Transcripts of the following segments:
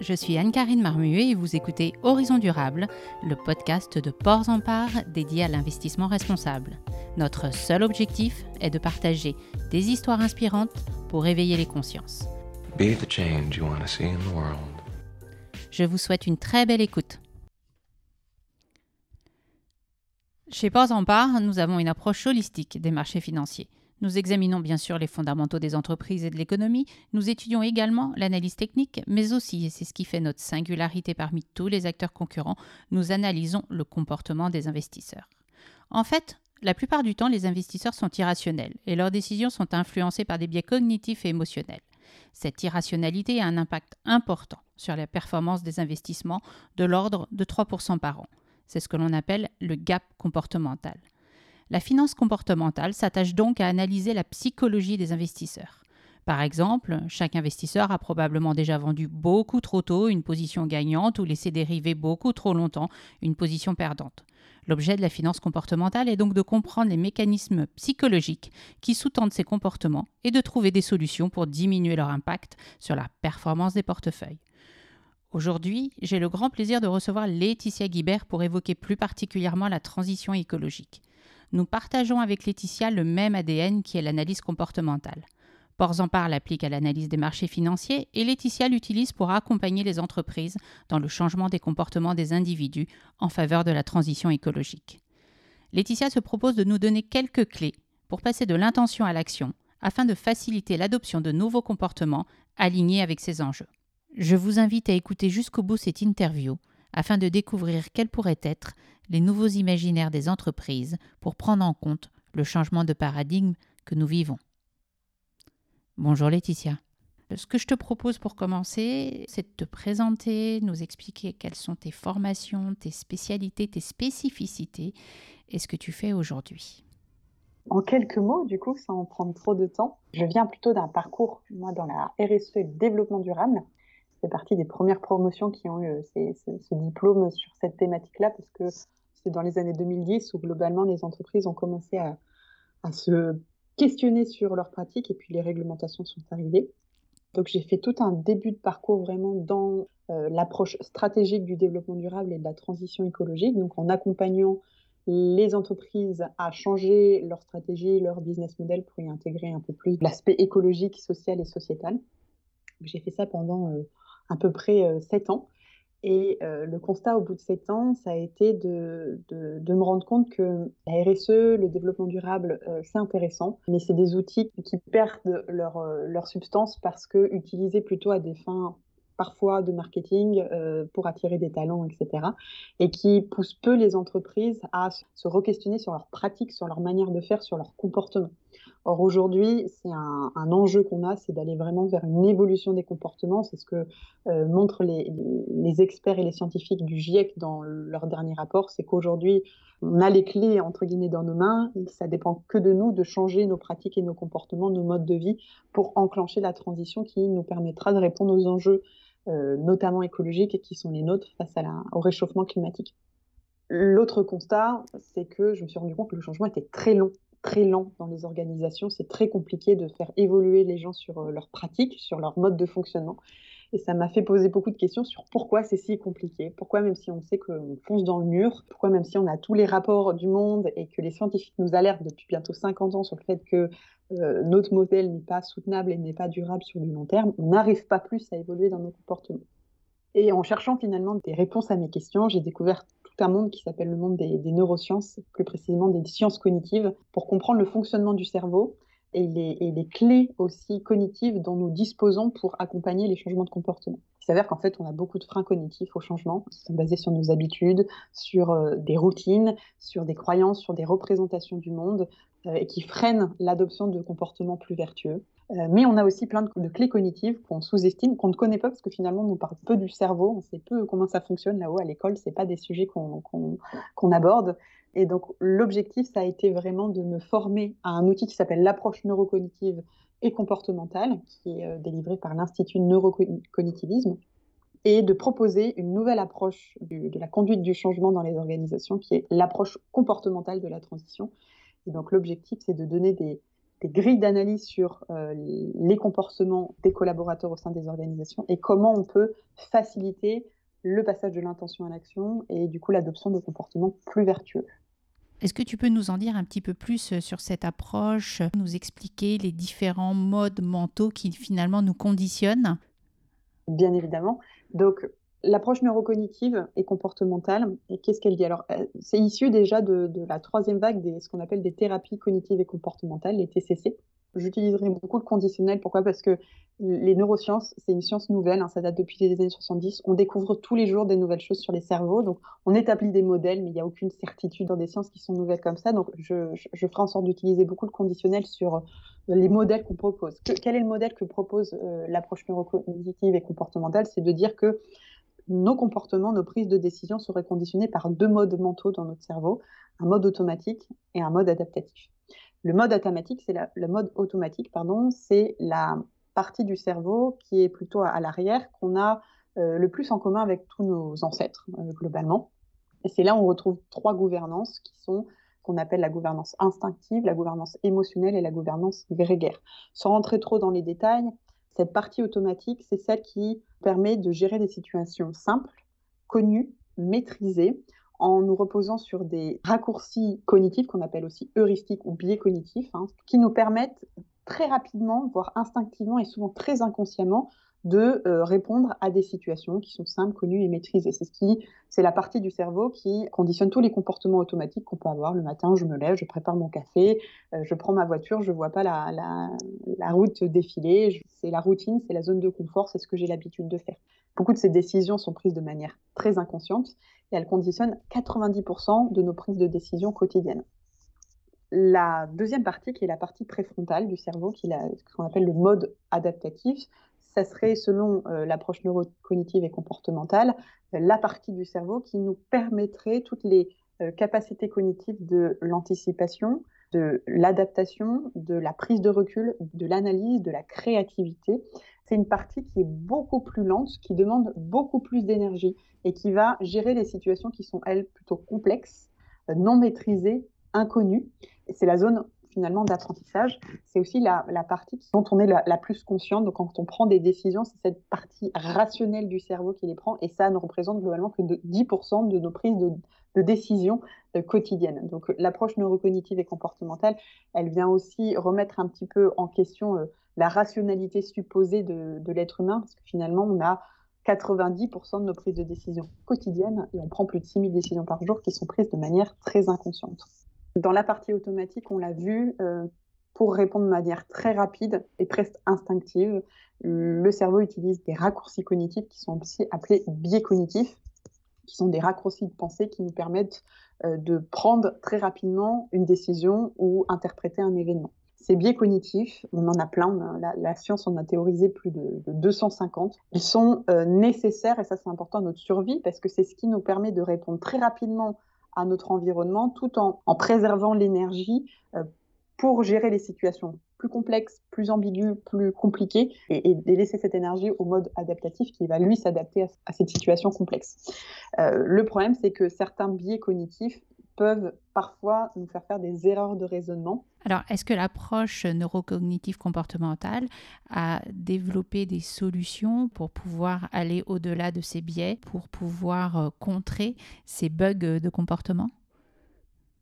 je suis Anne-Karine Marmuet et vous écoutez Horizon Durable, le podcast de Ports en Part dédié à l'investissement responsable. Notre seul objectif est de partager des histoires inspirantes pour éveiller les consciences. Je vous souhaite une très belle écoute. Chez Ports en Part, nous avons une approche holistique des marchés financiers. Nous examinons bien sûr les fondamentaux des entreprises et de l'économie, nous étudions également l'analyse technique, mais aussi, et c'est ce qui fait notre singularité parmi tous les acteurs concurrents, nous analysons le comportement des investisseurs. En fait, la plupart du temps, les investisseurs sont irrationnels et leurs décisions sont influencées par des biais cognitifs et émotionnels. Cette irrationalité a un impact important sur la performance des investissements de l'ordre de 3% par an. C'est ce que l'on appelle le gap comportemental. La finance comportementale s'attache donc à analyser la psychologie des investisseurs. Par exemple, chaque investisseur a probablement déjà vendu beaucoup trop tôt une position gagnante ou laissé dériver beaucoup trop longtemps une position perdante. L'objet de la finance comportementale est donc de comprendre les mécanismes psychologiques qui sous-tendent ces comportements et de trouver des solutions pour diminuer leur impact sur la performance des portefeuilles. Aujourd'hui, j'ai le grand plaisir de recevoir Laetitia Guibert pour évoquer plus particulièrement la transition écologique nous partageons avec Laetitia le même ADN qui est l'analyse comportementale. Ports en parle applique à l'analyse des marchés financiers et Laetitia l'utilise pour accompagner les entreprises dans le changement des comportements des individus en faveur de la transition écologique. Laetitia se propose de nous donner quelques clés pour passer de l'intention à l'action afin de faciliter l'adoption de nouveaux comportements alignés avec ces enjeux. Je vous invite à écouter jusqu'au bout cette interview afin de découvrir quels pourraient être les nouveaux imaginaires des entreprises pour prendre en compte le changement de paradigme que nous vivons. Bonjour Laetitia. Ce que je te propose pour commencer, c'est de te présenter, nous expliquer quelles sont tes formations, tes spécialités, tes spécificités et ce que tu fais aujourd'hui. En quelques mots, du coup, sans prendre trop de temps, je viens plutôt d'un parcours, moi, dans la RSE et le développement durable fait partie des premières promotions qui ont eu euh, ce diplôme sur cette thématique-là, parce que c'est dans les années 2010 où globalement les entreprises ont commencé à, se questionner sur leurs pratiques et puis les réglementations sont arrivées. Donc j'ai fait tout un début de parcours vraiment dans euh, l'approche stratégique du développement durable et de la transition écologique, donc en accompagnant les entreprises à changer leur stratégie, leur business model pour y intégrer un peu plus l'aspect écologique, social et sociétal. J'ai fait ça pendant euh, à peu près euh, sept ans. Et euh, le constat au bout de sept ans, ça a été de, de, me rendre compte que la RSE, le développement durable, euh, c'est intéressant, mais c'est des outils qui perdent leur, leur substance parce que utilisés plutôt à des fins parfois de marketing pour attirer des talents, etc. Et qui poussent peu les entreprises à se re-questionner sur leurs pratiques, sur leur manière de faire, sur leur comportement. Or aujourd'hui, c'est un, enjeu qu'on a, c'est d'aller vraiment vers une évolution des comportements. C'est ce que euh, montrent les, experts et les scientifiques du GIEC dans leur dernier rapport, c'est qu'aujourd'hui, on a les clés entre guillemets dans nos mains. Ça dépend que de nous de changer nos pratiques et nos comportements, nos modes de vie, pour enclencher la transition qui nous permettra de répondre aux enjeux, euh, notamment écologiques, qui sont les nôtres face au réchauffement climatique. L'autre constat, c'est que je me suis rendu compte que le changement était très long très lent dans les organisations. C'est très compliqué de faire évoluer les gens sur euh, leurs pratiques, sur leur mode de fonctionnement. Et ça m'a fait poser beaucoup de questions sur pourquoi c'est si compliqué, pourquoi même si on sait qu'on fonce dans le mur, pourquoi même si on a tous les rapports du monde et que les scientifiques nous alertent depuis bientôt 50 ans sur le fait que euh, notre modèle n'est pas soutenable et n'est pas durable sur du long terme, on n'arrive pas plus à évoluer dans nos comportements. Et en cherchant finalement des réponses à mes questions, j'ai découvert un monde qui s'appelle le monde des, neurosciences, plus précisément des sciences cognitives, pour comprendre le fonctionnement du cerveau et les, clés aussi cognitives dont nous disposons pour accompagner les changements de comportement. Il s'avère qu'en fait, on a beaucoup de freins cognitifs au changement qui sont basés sur nos habitudes, sur euh, des routines, sur des croyances, sur des représentations du monde euh, et qui freinent l'adoption de comportements plus vertueux. Euh, mais on a aussi plein de, clés cognitives qu'on sous-estime, qu'on ne connaît pas parce que finalement on nous parle peu du cerveau, on sait peu comment ça fonctionne là-haut à l'école, c'est pas des sujets qu'on aborde. Et donc l'objectif, ça a été vraiment de me former à un outil qui s'appelle l'approche neurocognitive et comportementale, qui est euh, délivré par l'Institut neurocognitivisme, et de proposer une nouvelle approche de la conduite du changement dans les organisations, qui est l'approche comportementale de la transition. Et donc l'objectif, c'est de donner des, des grilles d'analyse sur euh, les comportements des collaborateurs au sein des organisations et comment on peut faciliter le passage de l'intention à l'action et du coup l'adoption de comportements plus vertueux. Est-ce que tu peux nous en dire un petit peu plus euh, sur cette approche, nous expliquer les différents modes mentaux qui finalement nous conditionnent? Bien évidemment. Donc, l'approche neurocognitive et comportementale, qu'est-ce qu'elle dit? Alors, euh, c'est issu déjà de, la troisième vague des ce qu'on appelle des thérapies cognitives et comportementales, les TCC. J'utiliserai beaucoup le conditionnel. Pourquoi? Parce que les neurosciences, c'est une science nouvelle, hein, ça date depuis les années 70. On découvre tous les jours des nouvelles choses sur les cerveaux. Donc, on établit des modèles, mais il n'y a aucune certitude dans des sciences qui sont nouvelles comme ça. Donc, je, je, ferai en sorte d'utiliser beaucoup le conditionnel sur euh, les modèles qu'on propose. quel est le modèle que propose euh, l'approche neurocognitive et comportementale? C'est de dire que nos comportements, nos prises de décision seraient conditionnés par deux modes mentaux dans notre cerveau, un mode automatique et un mode adaptatif. Le mode automatique, c'est le mode automatique, pardon, c'est la partie du cerveau qui est plutôt à, l'arrière, qu'on a euh, le plus en commun avec tous nos ancêtres euh, globalement. Et c'est là où on retrouve trois gouvernances qui sont qu'on appelle la gouvernance instinctive, la gouvernance émotionnelle et la gouvernance grégaire. Sans rentrer trop dans les détails, cette partie automatique, c'est celle qui permet de gérer des situations simples, connues, maîtrisées, en nous reposant sur des raccourcis cognitifs qu'on appelle aussi heuristiques ou biais cognitifs, hein, qui nous permettent très rapidement, voire instinctivement et souvent très inconsciemment, de euh, répondre à des situations qui sont simples, connues et maîtrisées. C'est ce qui, c'est la partie du cerveau qui conditionne tous les comportements automatiques qu'on peut avoir. Le matin, je me lève, je prépare mon café, euh, je prends ma voiture, je vois pas la, la, la route défiler. C'est la routine, c'est la zone de confort, c'est ce que j'ai l'habitude de faire. Beaucoup de ces décisions sont prises de manière très inconsciente et elles conditionnent 90% de nos prises de décision quotidiennes. La deuxième partie, qui est la partie préfrontale du cerveau, qui est ce qu'on appelle le mode adaptatif, ça serait, selon euh, l'approche neurocognitive et comportementale, la partie du cerveau qui nous permettrait toutes les euh, capacités cognitives de l'anticipation, de l'adaptation, de la prise de recul, de l'analyse, de la créativité. C'est une partie qui est beaucoup plus lente, qui demande beaucoup plus d'énergie et qui va gérer les situations qui sont, elles, plutôt complexes, euh, non maîtrisées, inconnues. C'est la zone finalement d'apprentissage, c'est aussi la, partie dont on est la, plus consciente. Donc quand on prend des décisions, c'est cette partie rationnelle du cerveau qui les prend et ça ne représente globalement que de 10% de nos prises de, décisions euh, quotidiennes. Donc l'approche neurocognitive et comportementale, elle vient aussi remettre un petit peu en question euh, la rationalité supposée de, de l'être humain parce que finalement on a 90% de nos prises de décisions quotidiennes et on prend plus de 6000 décisions par jour qui sont prises de manière très inconsciente. Dans la partie automatique, on l'a vu, euh, pour répondre de manière très rapide et presque instinctive, le cerveau utilise des raccourcis cognitifs qui sont aussi appelés biais cognitifs, qui sont des raccourcis de pensée qui nous permettent euh, de prendre très rapidement une décision ou interpréter un événement. Ces biais cognitifs, on en a plein, la, science en a théorisé plus de, 250. Ils sont euh, nécessaires, et ça c'est important à notre survie, parce que c'est ce qui nous permet de répondre très rapidement notre environnement tout en, en préservant l'énergie euh, pour gérer les situations plus complexes, plus ambiguës, plus compliquées et, et, laisser cette énergie au mode adaptatif qui va lui s'adapter à, cette situation complexe. Euh, le problème, c'est que certains biais cognitifs peuvent parfois nous faire faire des erreurs de raisonnement. Alors, est-ce que l'approche neurocognitive comportementale a développé des solutions pour pouvoir aller au-delà de ces biais, pour pouvoir euh, contrer ces bugs de comportement?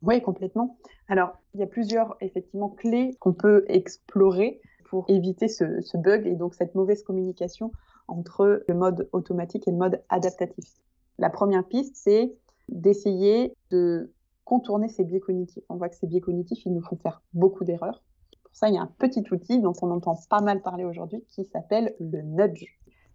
Oui, complètement. Alors, il y a plusieurs, effectivement, clés qu'on peut explorer pour éviter ce, ce bug et donc cette mauvaise communication entre le mode automatique et le mode adaptatif. La première piste, c'est d'essayer de contourner ces biais cognitifs. On voit que ces biais cognitifs, ils nous font faire beaucoup d'erreurs. Pour ça, il y a un petit outil dont on entend pas mal parler aujourd'hui qui s'appelle le nudge.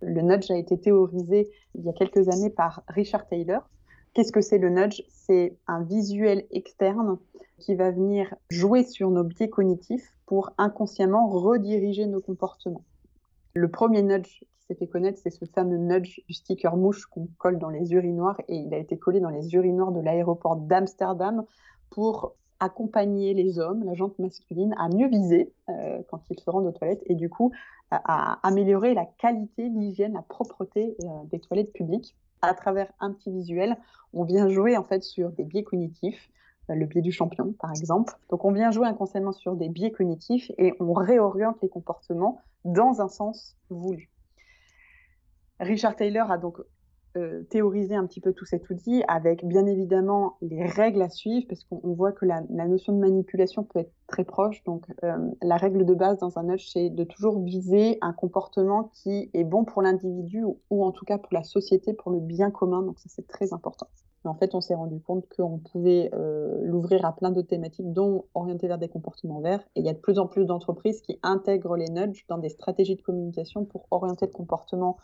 Le nudge a été théorisé il y a quelques années par Richard Taylor. Qu'est-ce que c'est le nudge? C'est un visuel externe qui va venir jouer sur nos biais cognitifs pour inconsciemment rediriger nos comportements. Le premier nudge s'est fait connaître, c'est ce fameux nudge du sticker mouche qu'on colle dans les urinoirs et il a été collé dans les urinoirs de l'aéroport d'Amsterdam pour accompagner les hommes, la jante masculine, à mieux viser euh, quand ils se rendent aux toilettes et du coup à, améliorer la qualité, l'hygiène, la propreté euh, des toilettes publiques. À travers un petit visuel, on vient jouer en fait sur des biais cognitifs le biais du champion, par exemple. Donc on vient jouer inconsciemment sur des biais cognitifs et on réoriente les comportements dans un sens voulu. Richard Taylor a donc euh, théoriser un petit peu tout cet outil avec bien évidemment les règles à suivre parce qu'on voit que la, notion de manipulation peut être très proche. Donc euh, la règle de base dans un nudge, c'est de toujours viser un comportement qui est bon pour l'individu ou, en tout cas pour la société, pour le bien commun. Donc ça c'est très important. En fait, on s'est rendu compte qu'on pouvait euh, l'ouvrir à plein de thématiques, dont orienter vers des comportements verts. Et il y a de plus en plus d'entreprises qui intègrent les nudges dans des stratégies de communication pour orienter le comportement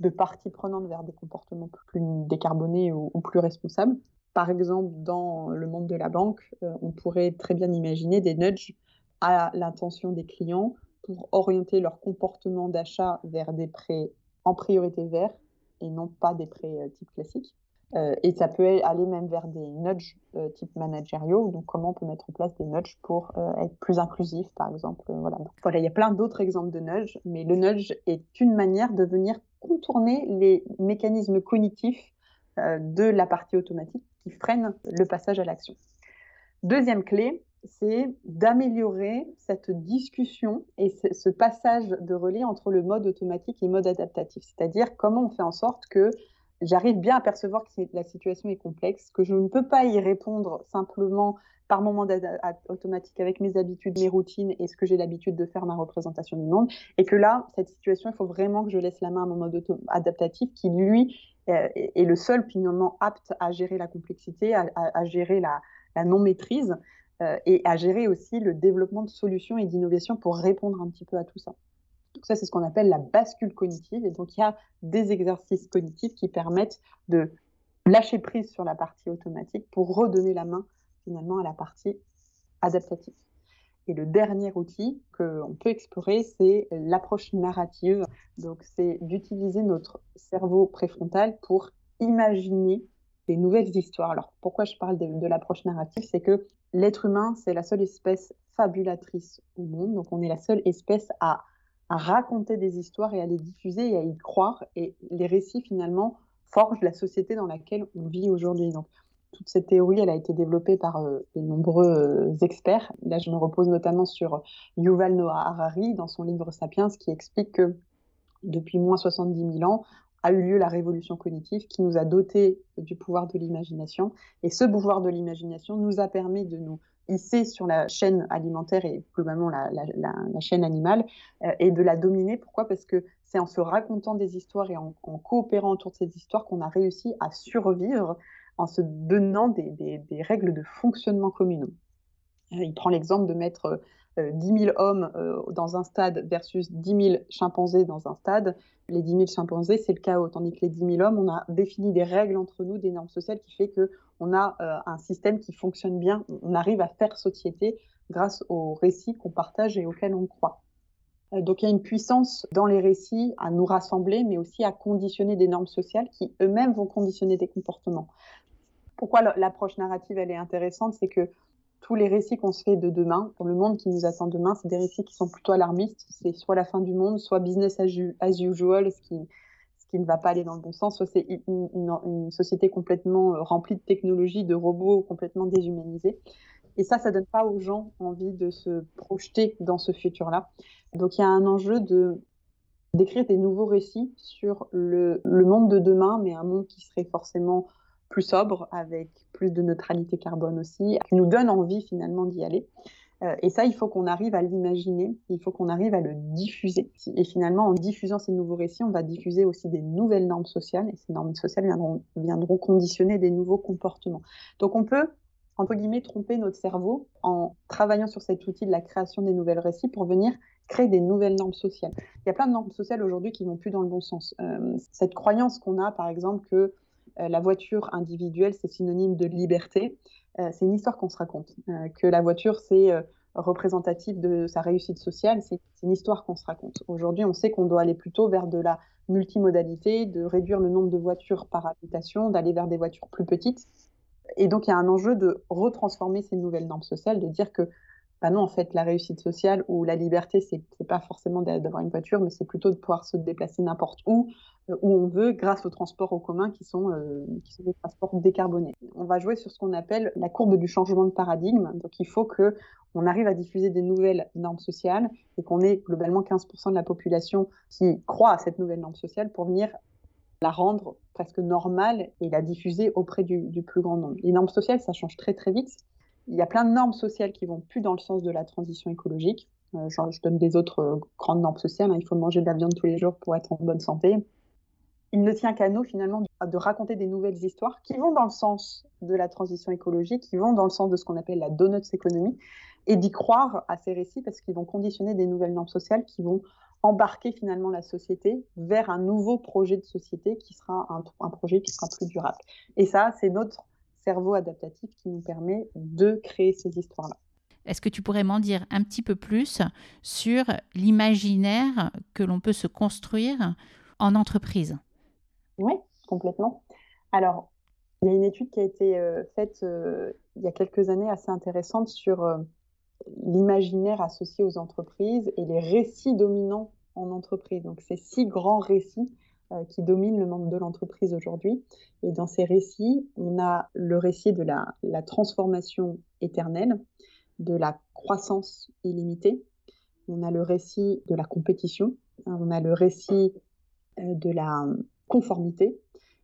de parties prenantes vers des comportements plus décarbonés ou, plus responsables. Par exemple, dans le monde de la banque, euh, on pourrait très bien imaginer des nudges à l'intention des clients pour orienter leur comportement d'achat vers des prêts en priorité verts et non pas des prêts euh, type classique. Euh, et ça peut aller même vers des nudges type managériaux. Donc, comment on peut mettre en place des nudges pour être plus inclusif, par exemple. voilà. il y a plein d'autres exemples de nudges, mais le nudge est une manière de venir contourner les mécanismes cognitifs euh, de la partie automatique qui freinent le passage à l'action. Deuxième clé, c'est d'améliorer cette discussion et ce passage de relais entre le mode automatique et mode adaptatif. C'est-à-dire comment on fait en sorte que j'arrive bien à percevoir que la situation est complexe, que je ne peux pas y répondre simplement par moment automatique avec mes habitudes, mes routines et ce que j'ai l'habitude de faire, ma représentation du monde. Et que là, cette situation, il faut vraiment que je laisse la main à mon mode adaptatif qui, lui, euh, est le seul finalement apte à gérer la complexité, à, gérer la, non-maîtrise euh, et à gérer aussi le développement de solutions et d'innovations pour répondre un petit peu à tout ça. Donc ça, c'est ce qu'on appelle la bascule cognitive. Et donc, il y a des exercices cognitifs qui permettent de lâcher prise sur la partie automatique pour redonner la main finalement à la partie adaptative. Et le dernier outil qu'on peut explorer, c'est l'approche narrative. Donc, c'est d'utiliser notre cerveau préfrontal pour imaginer des nouvelles histoires. Alors, pourquoi je parle de, l'approche narrative? C'est que l'être humain, c'est la seule espèce fabulatrice au monde. Donc, on est la seule espèce à, raconter des histoires et à les diffuser et à y croire. Et les récits, finalement, forgent la société dans laquelle on vit aujourd'hui. Donc, toute cette théorie, elle a été développée par euh, de nombreux euh, experts. Là, je me repose notamment sur Yuval Noah Harari dans son livre Sapiens, qui explique que depuis moins 70 000 ans a eu lieu la révolution cognitive qui nous a dotés du pouvoir de l'imagination. Et ce pouvoir de l'imagination nous a permis de nous hisser sur la chaîne alimentaire et globalement la, la, chaîne animale euh, et de la dominer. Pourquoi? Parce que c'est en se racontant des histoires et en, coopérant autour de ces histoires qu'on a réussi à survivre en se donnant des, règles de fonctionnement communaux. Euh, il prend l'exemple de mettre 10 euh, 000 hommes euh, dans un stade versus 10 000 chimpanzés dans un stade. Les 10 000 chimpanzés, c'est le chaos, tandis que les 10 000 hommes, on a défini des règles entre nous, des normes sociales qui fait qu'on a un système qui fonctionne bien. On arrive à faire société grâce aux récits qu'on partage et auxquels on croit. Donc il y a une puissance dans les récits à nous rassembler, mais aussi à conditionner des normes sociales qui eux-mêmes vont conditionner des comportements. Pourquoi l'approche narrative elle est intéressante, c'est que tous les récits qu'on se fait de demain, pour le monde qui nous attend demain, c'est des récits qui sont plutôt alarmistes. C'est soit la fin du monde, soit business as usual, ce qui, ne va pas aller dans le bon sens, soit c'est une, société complètement euh, remplie de technologies, de robots complètement déshumanisés. Et ça, ça donne pas aux gens envie de se projeter dans ce futur-là. Donc il y a un enjeu de d'écrire des nouveaux récits sur le, monde de demain, mais un monde qui serait forcément plus sobre, avec plus de neutralité carbone aussi, qui nous donne envie finalement d'y aller. Euh, et ça, il faut qu'on arrive à l'imaginer, il faut qu'on arrive à le diffuser. Et finalement, en diffusant ces nouveaux récits, on va diffuser aussi des nouvelles normes sociales, et ces normes sociales viendront, viendront conditionner des nouveaux comportements. Donc on peut entre guillemets, tromper notre cerveau en travaillant sur cet outil de la création des nouvelles récits pour venir créer des nouvelles normes sociales. Il y a plein de normes sociales aujourd'hui qui vont plus dans le bon sens. Euh, cette croyance qu'on a, par exemple, que la voiture individuelle, c'est synonyme de liberté, euh, c'est une histoire qu'on se raconte. que la voiture, c'est représentatif de sa réussite sociale, c'est une histoire qu'on se raconte. Aujourd'hui, on sait qu'on doit aller plutôt vers de la multimodalité, de réduire le nombre de voitures par habitation, d'aller vers des voitures plus petites. Et donc, il y a un enjeu de retransformer ces nouvelles normes sociales, de dire que bah non, en fait, la réussite sociale ou la liberté, c'est pas forcément d'avoir une voiture, mais c'est plutôt de pouvoir se déplacer n'importe où, euh, où on veut, grâce aux transports en commun qui sont, euh, qui sont des transports décarbonés. On va jouer sur ce qu'on appelle la courbe du changement de paradigme. Donc, il faut que on arrive à diffuser des nouvelles normes sociales et qu'on ait globalement 15% de la population qui croit à cette nouvelle norme sociale pour venir la rendre presque normale et la diffuser auprès du, plus grand nombre. Les normes sociales, ça change très très vite il y a plein de normes sociales qui vont plus dans le sens de la transition écologique. Euh, je donne des autres euh, grandes normes sociales. Hein. Il faut manger de la viande tous les jours pour être en bonne santé. Il ne tient qu'à nous, finalement, de raconter des nouvelles histoires qui vont dans le sens de la transition écologique, qui vont dans le sens de ce qu'on appelle la donuts économie, et d'y croire à ces récits parce qu'ils vont conditionner des nouvelles normes sociales qui vont embarquer finalement la société vers un nouveau projet de société qui sera un, un projet qui sera plus durable. Et ça, c'est notre cerveau adaptatif qui nous permet de créer ces histoires-là. Est-ce que tu pourrais m'en dire un petit peu plus sur l'imaginaire que l'on peut se construire en entreprise? Oui, complètement. Alors, il y a une étude qui a été euh, faite euh, il y a quelques années assez intéressante sur euh, l'imaginaire associé aux entreprises et les récits dominants en entreprise. Donc, ces six grands récits qui domine le monde de l'entreprise aujourd'hui. Et dans ces récits, on a le récit de la, transformation éternelle, de la croissance illimitée, on a le récit de la compétition, hein, on a le récit de la conformité,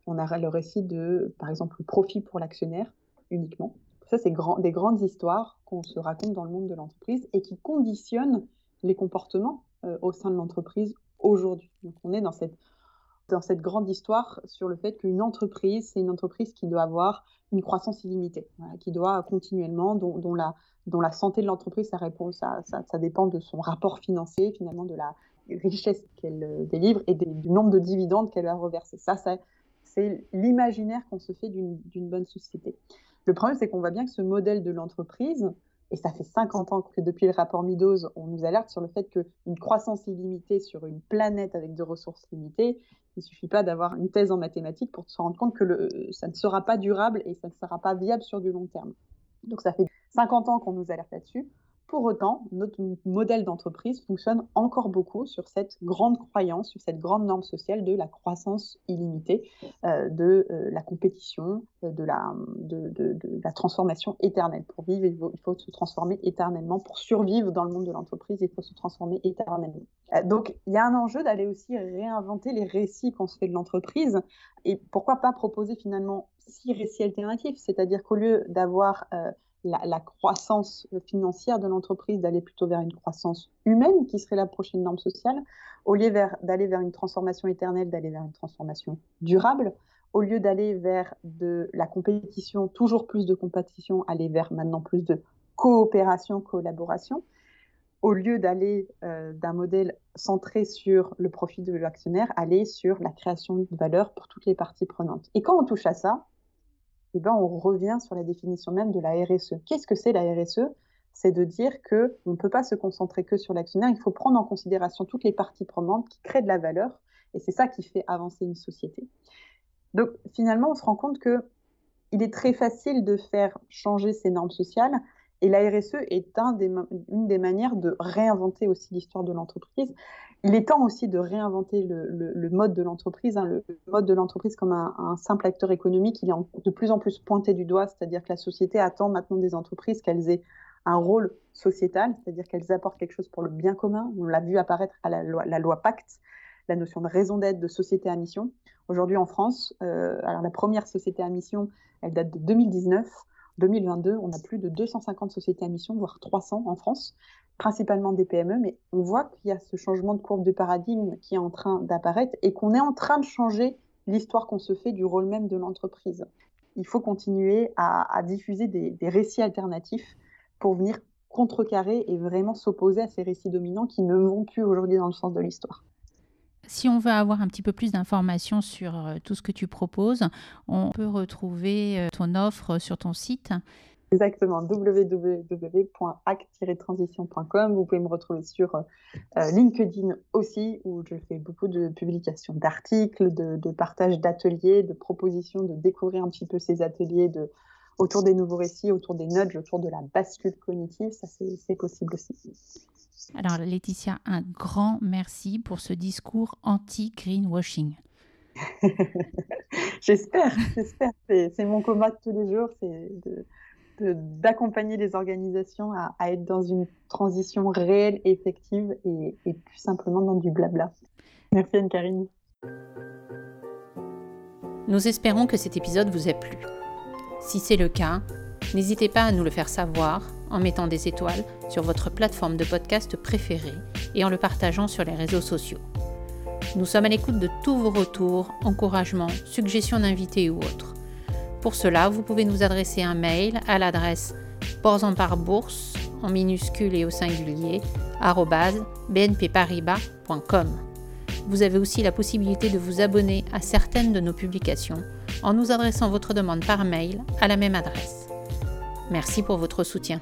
on a le récit de, par exemple, le profit pour l'actionnaire uniquement. Ça, c'est des grandes histoires qu'on se raconte dans le monde de l'entreprise et qui conditionnent les comportements euh, au sein de l'entreprise aujourd'hui. Donc, on est dans cette grande histoire sur le fait qu'une entreprise, c'est une entreprise qui doit avoir une croissance illimitée, qui doit continuellement, dont, la, santé de l'entreprise, ça, ça, dépend de son rapport financier, finalement de la richesse qu'elle euh, délivre et du nombre de dividendes qu'elle va reverser. Ça, c'est l'imaginaire qu'on se fait d'une bonne société. Le problème, c'est qu'on voit bien que ce modèle de l'entreprise, et ça fait 50 ans que depuis le rapport Meadows, on nous alerte sur le fait qu'une croissance illimitée sur une planète avec des ressources limitées, il ne suffit pas d'avoir une thèse en mathématiques pour se rendre compte que ça ne sera pas durable et ça ne sera pas viable sur du long terme. Donc ça fait 50 ans qu'on nous alerte là-dessus. Pour autant, notre modèle d'entreprise fonctionne encore beaucoup sur cette grande croyance, sur cette grande norme sociale de la croissance illimitée, euh, de euh, la compétition, euh, de, la, de, de, la transformation éternelle. Pour vivre, il faut, se transformer éternellement. Pour survivre dans le monde de l'entreprise, il faut se transformer éternellement. donc, il y a un enjeu d'aller aussi réinventer les récits qu'on se fait de l'entreprise. Et pourquoi pas proposer finalement six récits alternatifs, c'est-à-dire qu'au lieu d'avoir la, croissance financière de l'entreprise, d'aller plutôt vers une croissance humaine, qui serait la prochaine norme sociale, au lieu d'aller vers une transformation éternelle, d'aller vers une transformation durable, au lieu d'aller vers de la compétition, toujours plus de compétition, aller vers maintenant plus de coopération, collaboration, au lieu d'aller euh, d'un modèle centré sur le profit de l'actionnaire, aller sur la création de valeur pour toutes les parties prenantes. Et quand on touche à ça, eh ben, on revient sur la définition même de la RSE. Qu'est-ce que c'est la RSE C'est de dire que on ne peut pas se concentrer que sur l'actionnaire, il faut prendre en considération toutes les parties prenantes qui créent de la valeur, et c'est ça qui fait avancer une société. Donc finalement, on se rend compte que il est très facile de faire changer ces normes sociales, et la RSE est une des manières de réinventer aussi l'histoire de l'entreprise. Il est temps aussi de réinventer le, mode de l'entreprise, hein, le, mode de l'entreprise comme un, simple acteur économique. Il est de plus en plus pointé du doigt, c'est-à-dire que la société attend maintenant des entreprises qu'elles aient un rôle sociétal, c'est-à-dire qu'elles apportent quelque chose pour le bien commun. On l'a vu apparaître à la loi, la loi Pacte, la notion de raison d'être de société à mission. Aujourd'hui en France, euh, alors la première société à mission, elle date de 2019. 2022, on a plus de 250 sociétés à mission, voire 300 en France, principalement des PME, mais on voit qu'il y a ce changement de courbe de paradigme qui est en train d'apparaître et qu'on est en train de changer l'histoire qu'on se fait du rôle même de l'entreprise. Il faut continuer à, diffuser des, récits alternatifs pour venir contrecarrer et vraiment s'opposer à ces récits dominants qui ne vont plus aujourd'hui dans le sens de l'histoire. Si on veut avoir un petit peu plus d'informations sur euh, tout ce que tu proposes, on peut retrouver euh, ton offre sur ton site. Exactement, www.act-transition.com. Vous pouvez me retrouver sur euh, LinkedIn aussi, où je fais beaucoup de publications d'articles, de, de partage d'ateliers, de propositions, de découvrir un petit peu ces ateliers, autour des nouveaux récits, autour des nudges, autour de la bascule cognitive, ça c'est possible aussi. Alors Laetitia, un grand merci pour ce discours anti-greenwashing. j'espère, j'espère. C'est mon combat de tous les jours, c'est d'accompagner les organisations à, être dans une transition réelle, effective et, et plus simplement dans du blabla. Merci Anne-Karine. Nous espérons que cet épisode vous a plu. Si c'est le cas, n'hésitez pas à nous le faire savoir en mettant des étoiles sur votre plateforme de podcast préférée et en le partageant sur les réseaux sociaux. Nous sommes à l'écoute de tous vos retours, encouragements, suggestions d'invités ou autres. Pour cela, vous pouvez nous adresser un mail à l'adresse bourse en minuscule et au singulier bnpparibas.com. Vous avez aussi la possibilité de vous abonner à certaines de nos publications en nous adressant votre demande par mail à la même adresse. Merci pour votre soutien.